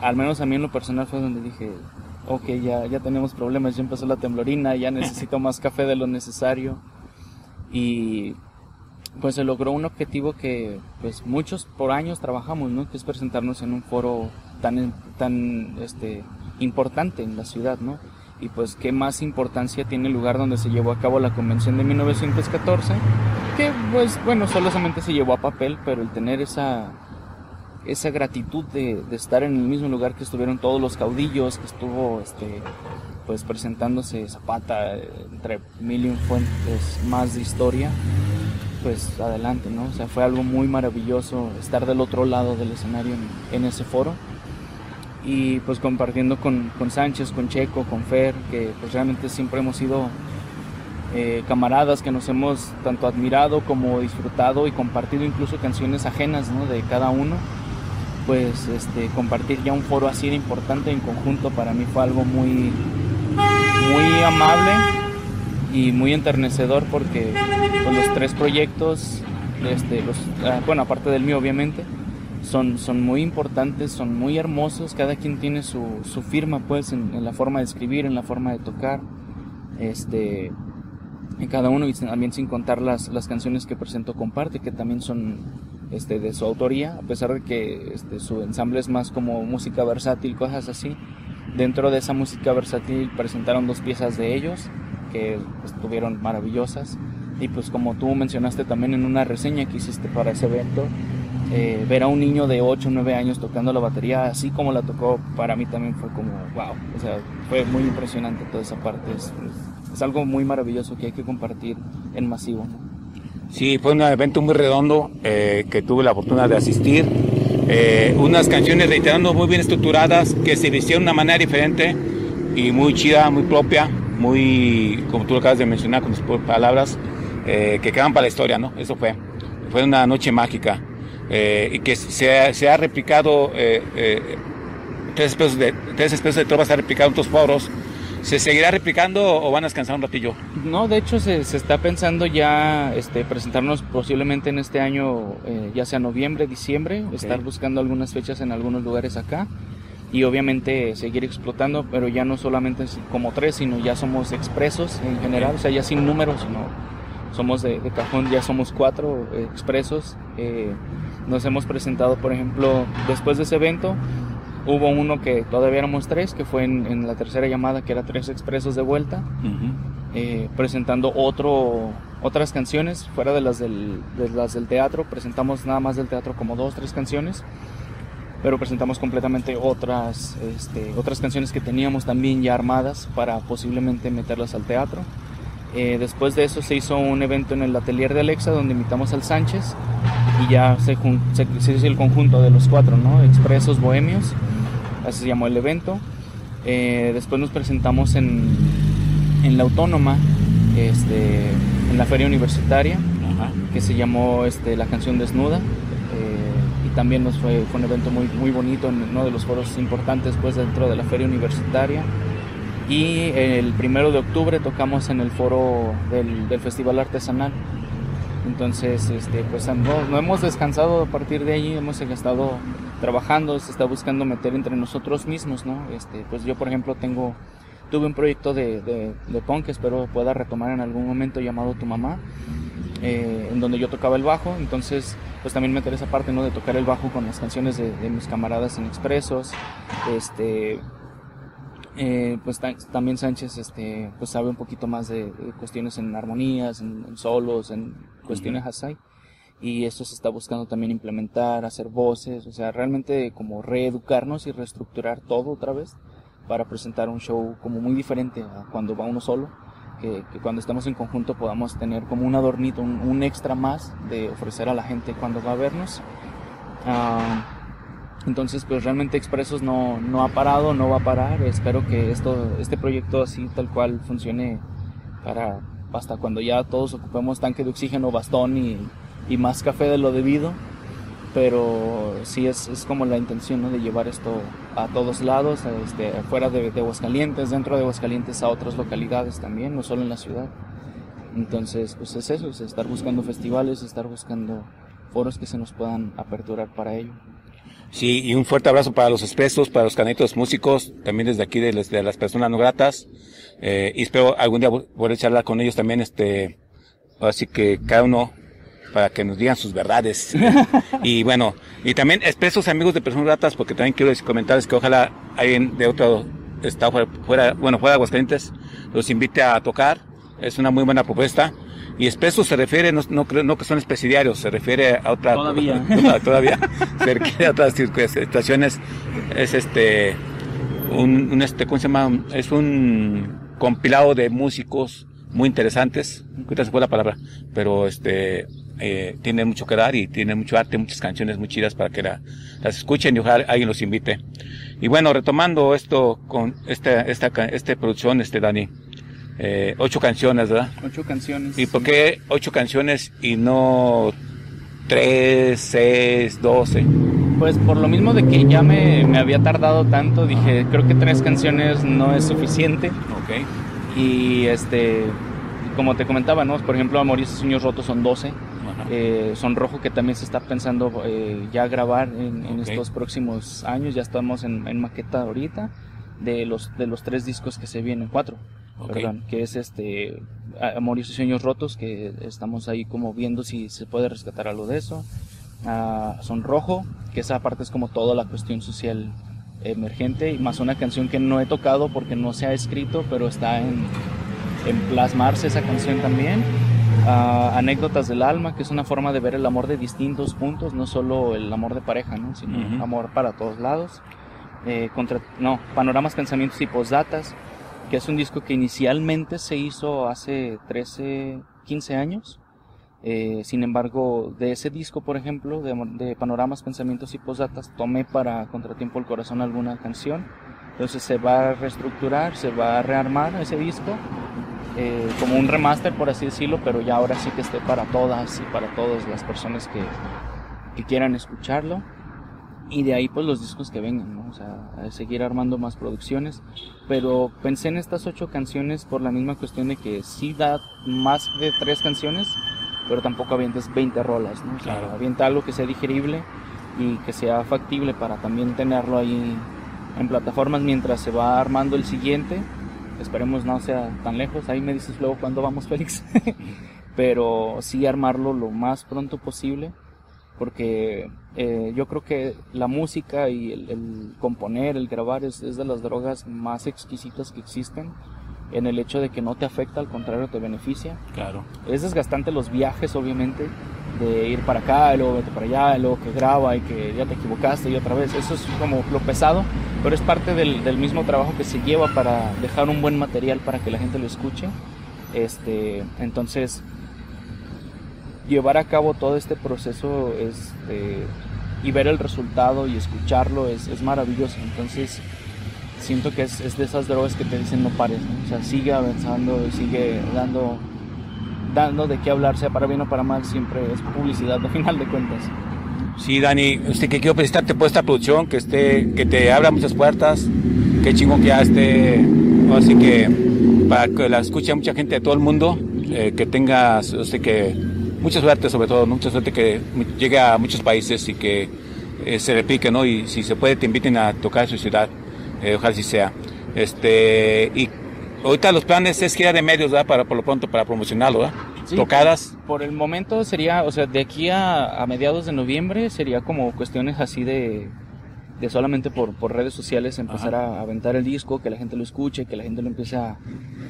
al menos a mí en lo personal fue donde dije, ok, ya, ya tenemos problemas, ya empezó la temblorina, ya necesito más café de lo necesario. Y pues se logró un objetivo que pues muchos por años trabajamos, ¿no? Que es presentarnos en un foro tan, tan este, importante en la ciudad, ¿no? Y pues qué más importancia tiene el lugar donde se llevó a cabo la convención de 1914, que pues bueno, solamente se llevó a papel, pero el tener esa esa gratitud de, estar en el mismo lugar que estuvieron todos los caudillos, que estuvo este, pues presentándose Zapata, entre mil y fuentes más de historia, pues adelante, ¿no? O sea, fue algo muy maravilloso estar del otro lado del escenario en, ese foro. Y pues compartiendo con, Sánchez, con Checo, con Fer, que pues realmente siempre hemos sido eh, camaradas que nos hemos tanto admirado como disfrutado y compartido incluso canciones ajenas de cada uno pues este, compartir ya un foro así de importante en conjunto para mí fue algo muy, muy amable y muy enternecedor porque pues, los tres proyectos, este, los, bueno, aparte del mío obviamente, son, son muy importantes, son muy hermosos, cada quien tiene su, su firma pues en, en, la forma de escribir, en la forma de tocar, este, en cada uno y también sin contar las, las canciones que presento comparte, que también son este, de su autoría, a pesar de que este, su ensamble es más como música versátil, cosas así. Dentro de esa música versátil presentaron dos piezas de ellos que estuvieron maravillosas. Y pues como tú mencionaste también en una reseña que hiciste para ese evento, eh, ver a un niño de 8 o 9 años tocando la batería así como la tocó, para mí también fue como wow. O sea, fue muy impresionante toda esa parte. Es, es algo muy maravilloso que hay que compartir en masivo. Sí, fue un evento muy redondo eh, que tuve la fortuna de asistir. Eh, unas canciones reiterando muy bien estructuradas que se hicieron de una manera diferente y muy chida, muy propia, muy, como tú lo acabas de mencionar con tus palabras, eh, que quedan para la historia, ¿no? Eso fue. Fue una noche mágica y que se, se, ha replicado, tres especies de, tres especies de se ha replicado en otros foros ¿Se seguirá replicando o van a descansar un ratillo? No, de hecho se, se está pensando ya este, presentarnos posiblemente en este año, eh, ya sea noviembre, diciembre, okay. estar buscando algunas fechas en algunos lugares acá y obviamente seguir explotando, pero ya no solamente como tres, sino ya somos expresos en general, o sea, ya sin números, sino somos de, de cajón, ya somos cuatro eh, expresos. Eh, nos hemos presentado, por ejemplo, después de ese evento, Hubo uno que todavía éramos tres, que fue en, en la tercera llamada, que era tres expresos de vuelta, uh -huh. eh, presentando otro, otras canciones fuera de las, del, de las del teatro. Presentamos nada más del teatro como dos, tres canciones, pero presentamos completamente otras, este, otras canciones que teníamos también ya armadas para posiblemente meterlas al teatro. Eh, después de eso se hizo un evento en el atelier de Alexa donde invitamos al Sánchez y ya se, se, se hizo el conjunto de los cuatro, ¿no? Expresos Bohemios, así se llamó el evento. Eh, después nos presentamos en, en la Autónoma, este, en la feria universitaria, Ajá. que se llamó este, La canción desnuda. Eh, y también nos fue, fue un evento muy, muy bonito, en uno de los foros importantes pues, dentro de la feria universitaria y el primero de octubre tocamos en el foro del, del Festival Artesanal. Entonces, este, pues no, no, hemos descansado a partir de ahí, hemos estado trabajando, se está buscando meter entre nosotros mismos, ¿no? Este, pues yo, por ejemplo, tengo, tuve un proyecto de, de, de punk que espero pueda retomar en algún momento llamado Tu Mamá, eh, en donde yo tocaba el bajo, entonces pues también meter esa parte, ¿no? De tocar el bajo con las canciones de, de mis camaradas en Expresos, este, eh, pues también Sánchez este, pues sabe un poquito más de, de cuestiones en armonías, en, en, solos, en cuestiones uh -huh. así. Y esto se está buscando también implementar, hacer voces, o sea, realmente como reeducarnos y reestructurar todo otra vez para presentar un show como muy diferente a cuando va uno solo. Que, que cuando estamos en conjunto podamos tener como un adornito, un, un, extra más de ofrecer a la gente cuando va a vernos. Uh, entonces, pues realmente Expresos no, no ha parado, no va a parar. Espero que esto, este proyecto así tal cual funcione para hasta cuando ya todos ocupemos tanque de oxígeno, bastón y, y más café de lo debido. pero sí es, es como la intención ¿no? de llevar esto a todos lados, este, fuera de, Aguascalientes, dentro de Aguascalientes a otras localidades también, no solo en la ciudad. Entonces, pues es eso, es estar buscando festivales, estar buscando foros que se nos puedan aperturar para ello. Sí, y un fuerte abrazo para los espesos, para los canetos músicos, también desde aquí de, las- de las personas no gratas. Eh, y espero algún día poder charlar con ellos también, este, así que cada uno para que nos digan sus verdades. y bueno, y también espesos amigos de personas gratas, porque también quiero decir- comentarles que ojalá alguien de otro estado fuera, fuera- bueno, fuera de Aguascalientes, los invite a tocar. Es una muy buena propuesta. Y espesos se refiere, no, no, creo- no que son especidiarios, se refiere a otra... Todavía. todavía se refiere a otras situaciones. Es este, un, un este, ¿cómo se llama? Es un compilado de músicos muy interesantes. Ahorita se fue la palabra, pero este, eh, tiene mucho que dar y tiene mucho arte, muchas canciones muy chidas para que la- las escuchen y ojalá alguien los invite. Y bueno, retomando esto con esta, esta, esta producción, este Dani, eh, ocho canciones, ¿verdad? Ocho canciones. ¿Y por qué ocho canciones y no tres, seis, doce? Pues por lo mismo de que ya me, me había tardado tanto, dije, creo que tres canciones no es suficiente. Ok. Y este, como te comentaba, ¿no? Por ejemplo, Amor y Sueños Rotos son 12. Ajá. Eh, Son Rojo, que también se está pensando eh, ya grabar en, en estos próximos años. Ya estamos en, en maqueta ahorita de los, de los tres discos que se vienen, cuatro, Ok. perdón, que es este A- Amor y Sueños Rotos, que estamos ahí como viendo si se puede rescatar algo de eso. Ah, Son Rojo, que esa parte es como toda la cuestión social emergente, y más una canción que no he tocado porque no se ha escrito, pero está en, en plasmarse esa canción también. Ah, Anécdotas del alma, que es una forma de ver el amor de distintos puntos, no solo el amor de pareja, ¿no? sino Ujú. amor para todos lados. Eh, contra, no, Panoramas, Pensamientos y Posdatas, que es un disco que inicialmente se hizo hace 13, 15 años. Eh, sin embargo, de ese disco, por ejemplo, de, de Panoramas, Pensamientos y Posdatas, tomé para Contratiempo el Corazón alguna canción. Entonces se va a reestructurar, se va a rearmar ese disco, eh, como un remaster, por así decirlo, pero ya ahora sí que esté para todas y para todas las personas que, que quieran escucharlo. Y de ahí pues los discos que vengan, ¿no? O sea, seguir armando más producciones. Pero pensé en estas ocho canciones por la misma cuestión de que sí da más de tres canciones, pero tampoco avientes 20 rolas, ¿no? O sea, Claro. avienta algo que sea digerible y que sea factible para también tenerlo ahí en plataformas mientras se va armando el siguiente. Esperemos no sea tan lejos. Ahí me dices luego cuándo vamos, Félix. Pero sí armarlo lo más pronto posible. Porque eh, yo creo que la música y el, el componer, el grabar es, es de las drogas más exquisitas que existen. En el hecho de que no te afecta, al contrario, te beneficia. Claro. Es desgastante los viajes, obviamente, de ir para acá, y luego vete para allá, y luego que graba y que ya te equivocaste y otra vez. Eso es como lo pesado, pero es parte del, del mismo trabajo que se lleva para dejar un buen material para que la gente lo escuche. Este, entonces, llevar a cabo todo este proceso este, y ver el resultado y escucharlo es, es maravilloso. Entonces, siento que es, es de esas drogas que te dicen no pares, ¿no? O sea, sigue avanzando y sigue dando, dando de qué hablar, sea para bien o para mal, siempre es publicidad al final de cuentas. Sí, Dani, este, que quiero felicitarte por esta producción, que esté, que te abra muchas puertas, qué chingón que ya esté, así que para que la escuche mucha gente de todo el mundo, eh, que tengas, sea, que mucha suerte sobre todo, ¿no? mucha suerte que llegue a muchos países y que eh, se replique, ¿no? Y si se puede te inviten a tocar su ciudad, eh, ojalá así sea. Este, y ahorita los planes es gira de medios, ¿verdad? Para, por lo pronto, para promocionarlo, ¿verdad? Sí. Tocadas. Por el momento sería, o sea, de aquí a, a mediados de noviembre sería como cuestiones así de, de solamente por, por redes sociales empezar a aventar el disco, que la gente lo escuche, que la gente lo empiece a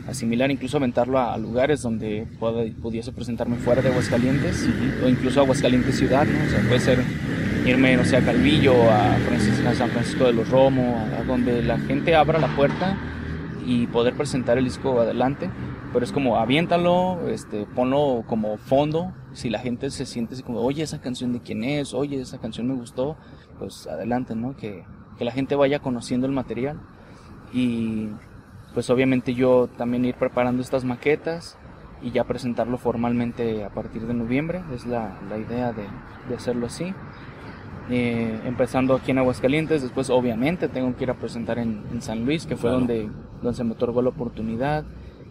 asimilar, incluso aventarlo a, a lugares donde pueda- pudiese presentarme fuera de Aguascalientes o incluso Aguascalientes ciudad, ¿no? O sea, puede ser irme, no sé, a Calvillo, a, Francis- a San Francisco de los Romo, a, a donde la gente abra la puerta y poder presentar el disco adelante. Pero es como aviéntalo, este, ponlo como fondo. Si la gente se siente así como, oye, esa canción de quién es, oye, esa canción me gustó, pues adelante, ¿no? Que, que la gente vaya conociendo el material. Y pues obviamente yo también ir preparando estas maquetas y ya presentarlo formalmente a partir de noviembre. Es la, la idea de, de hacerlo así. eh, empezando aquí en Aguascalientes, después obviamente tengo que ir a presentar en, en San Luis, que fue Claro. donde, donde se me otorgó la oportunidad,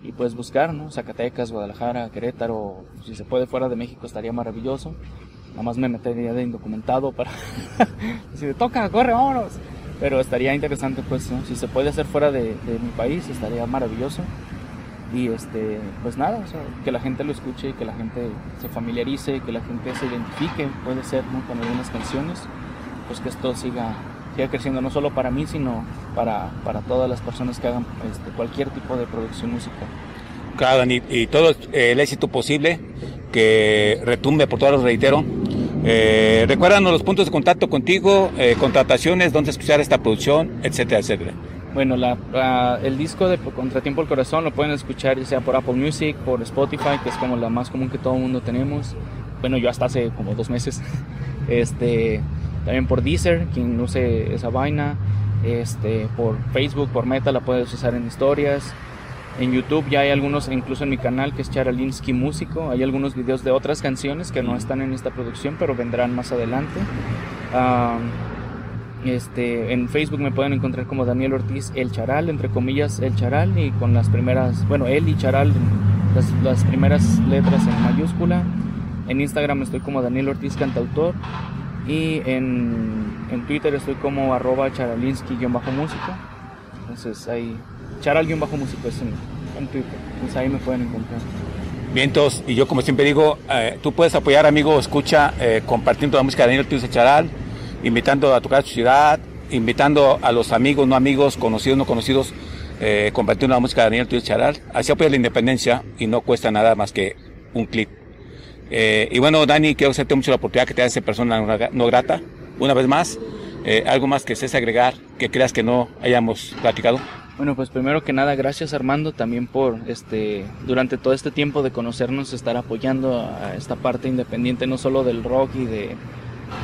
y pues buscar, ¿no? Zacatecas, Guadalajara, Querétaro, si se puede fuera de México estaría maravilloso. Nada más me metería de indocumentado para... me toca, corre, vámonos. Pero estaría interesante, pues, si se puede hacer fuera de, mi país, estaría maravilloso. Y este, pues nada, que la gente lo escuche, que la gente se familiarice, que la gente se identifique, puede ser, ¿no? Con algunas canciones, pues que esto siga, siga creciendo, no solo para mí, sino para, para todas las personas que hagan este, cualquier tipo de producción musical. Claro, Dani, y todo eh, el éxito posible, que retumbe por todos los reitero. Eh, recuérdanos los puntos de contacto contigo, eh, contrataciones, dónde escuchar esta producción, etcétera, etcétera. Bueno, la, la- el disco de Contratiempo al Corazón lo pueden escuchar ya sea por Apple Music, por Spotify, que es como la más común que todo el mundo tenemos. Bueno, yo hasta hace como dos meses. Este, también por Deezer, quien use esa vaina. Este, por Facebook, por Meta la puedes usar en historias. En YouTube ya hay algunos, incluso en mi canal que es Charalinsky Músico, hay algunos videos de otras canciones que no están en esta producción, pero vendrán más adelante. Ah, este, en Facebook me pueden encontrar como Daniel Ortiz El Charal, entre comillas El Charal, y con las primeras, bueno, él y Charal, las, las primeras letras en mayúscula. En Instagram estoy como Daniel Ortiz Cantautor. Y en, en Twitter estoy como arroba charalinsky-músico. Entonces ahí, charal-músico es en, en Twitter. Entonces ahí me pueden encontrar. Vientos, y yo como siempre digo, eh, tú puedes apoyar, amigo, escucha, eh, compartiendo la música de Daniel Ortiz Charal, invitando a tocar a tu ciudad, invitando a los amigos, no amigos, conocidos, no conocidos, eh, compartiendo la música de Daniel Ortiz Charal. Así apoyas la independencia y no cuesta nada más que un clic. Y bueno, Dani, quiero hacerte mucho la oportunidad que te hace persona no gra- no grata. Una vez más, algo más que estés agregar, que creas que no hayamos platicado. Bueno, pues primero que nada, gracias Armando también por este durante todo este tiempo de conocernos, estar apoyando a esta parte independiente, no solo del rock y de,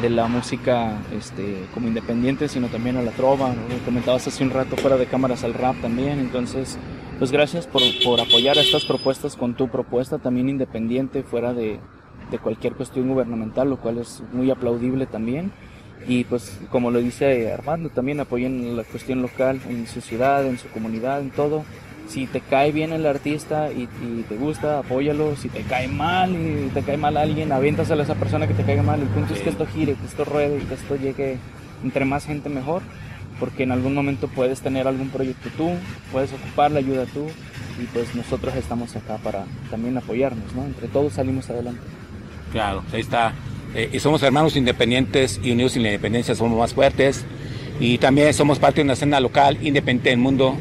de la música este, como independiente, sino también a la trova. ¿no? Comentabas hace un rato fuera de cámaras al rap también, entonces, pues gracias por, por apoyar a estas propuestas con tu propuesta también independiente, fuera de, de cualquier cuestión gubernamental, lo cual es muy aplaudible también. Y pues como lo dice Armando, también apoyen la cuestión local en su ciudad, en su comunidad, en todo. Si te cae bien el artista y, y te gusta, apóyalo. Si te cae mal y te cae mal alguien, aviéntaselo a esa persona que te caiga mal. El punto es que esto gire, que esto ruede y que esto llegue entre más gente mejor. Porque en algún momento puedes tener algún proyecto tú, puedes ocupar la ayuda tú. Y pues nosotros estamos acá para también apoyarnos, ¿no? Entre todos salimos adelante. Claro, ahí está. Eh, y somos hermanos independientes y unidos en la independencia somos más fuertes. Y también somos parte de una escena local independiente del mundo,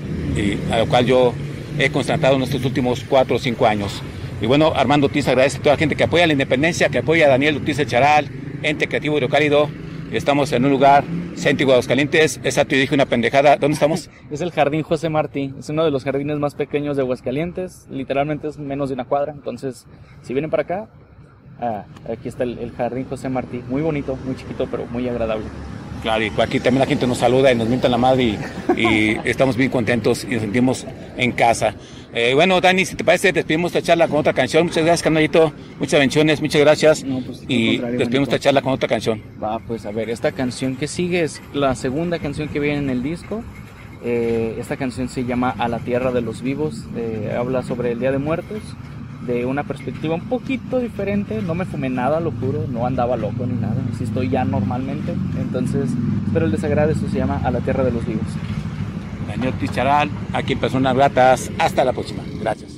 a lo cual yo he constatado en estos últimos cuatro o cinco años. Y bueno, Armando Ortiz agradece a toda la gente que apoya la independencia, que apoya a Daniel Ortiz Charal, ente creativo hidrocálido. Estamos en un lugar, Céntigo Aguascalientes. Exacto, y dije una pendejada. ¿Dónde estamos? Es el Jardín José Martí. Es uno de los jardines más pequeños de Aguascalientes. Literalmente es menos de una cuadra. Entonces, si vienen para acá, ah, aquí está el, el Jardín José Martí. Muy bonito, muy chiquito, pero muy agradable. Claro, y aquí también la gente nos saluda y nos mienta la madre y, y estamos bien contentos y nos sentimos en casa. Eh, bueno, Dani, si te parece, despedimos esta charla con otra canción. Muchas gracias, carnalito. Muchas bendiciones, muchas gracias. No, pues, y despedimos bonito. esta charla con otra canción. Va, pues a ver, esta canción que sigue es la segunda canción que viene en el disco. Eh, esta canción se llama A la Tierra de los Vivos. Eh, habla sobre el Día de Muertos de una perspectiva un poquito diferente. No me fumé nada, lo juro, no andaba loco ni nada. Así estoy ya normalmente. Entonces, espero les agrade. Esto se llama A la Tierra de los Vivos. Daniel Ortiz Charal, aquí en Personas Gratas. Hasta la próxima. Gracias.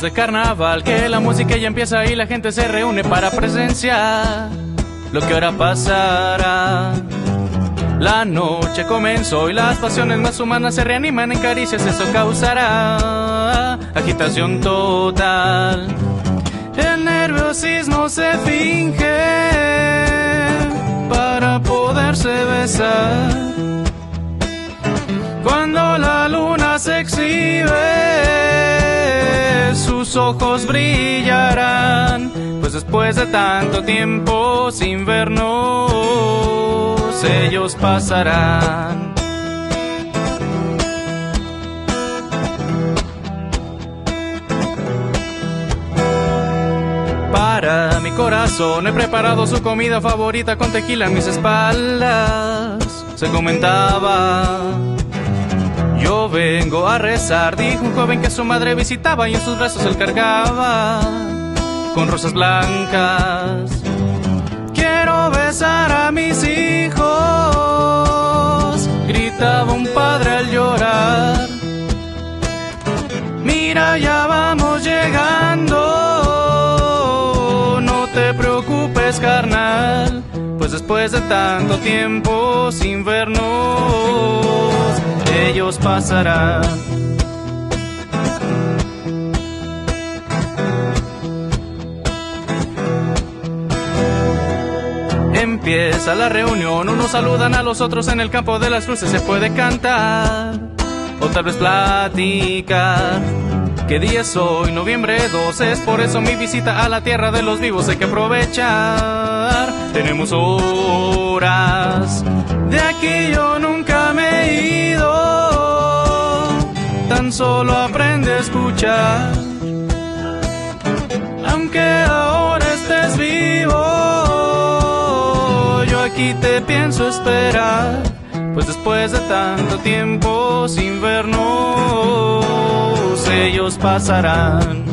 De carnaval, que la música ya empieza y la gente se reúne para presenciar lo que ahora pasará. La noche comenzó y las pasiones más humanas se reaniman en caricias, eso causará agitación total. El nerviosismo se finge para poderse besar. Cuando la luna se exhibe, sus ojos brillarán, pues después de tanto tiempo sin vernos, ellos pasarán. Para mi corazón he preparado su comida favorita con tequila a mis espaldas. Se comentaba. Yo vengo a rezar, dijo un joven que su madre visitaba y en sus brazos él cargaba con rosas blancas. Quiero besar a mis hijos, gritaba un padre al llorar. Mira, ya vamos llegando, no te preocupes carnal, pues después de tanto tiempo sin vernos, ellos pasarán. Empieza la reunión, unos saludan a los otros en el campo de las luces, se puede cantar o tal vez platicar. ¿Qué día es hoy? Noviembre 12, es por eso mi visita a la tierra de los vivos hay que aprovechar. Tenemos horas, de aquí yo nunca me he ido, tan solo aprende a escuchar. Aunque ahora estés vivo, yo aquí te pienso esperar. Pues después de tanto tiempo sin vernos, ellos pasarán.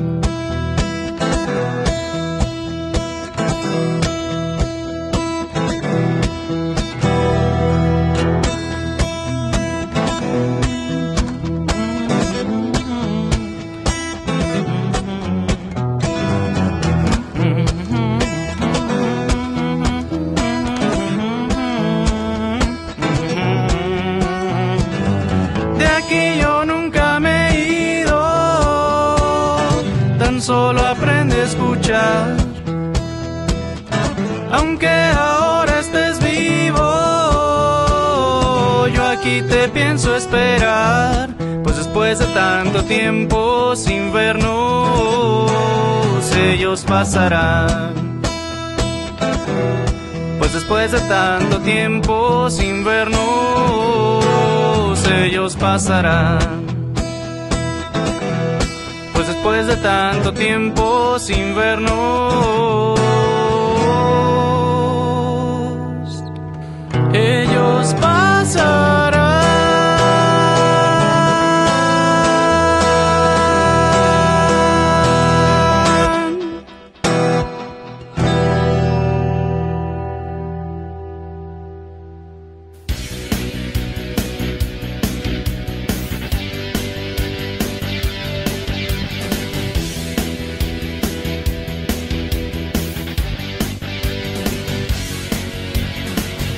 Después de tanto tiempo sin vernos, ellos pasarán. Pues después de tanto tiempo sin vernos, ellos pasarán. Pues después de tanto tiempo sin vernos, ellos pasarán.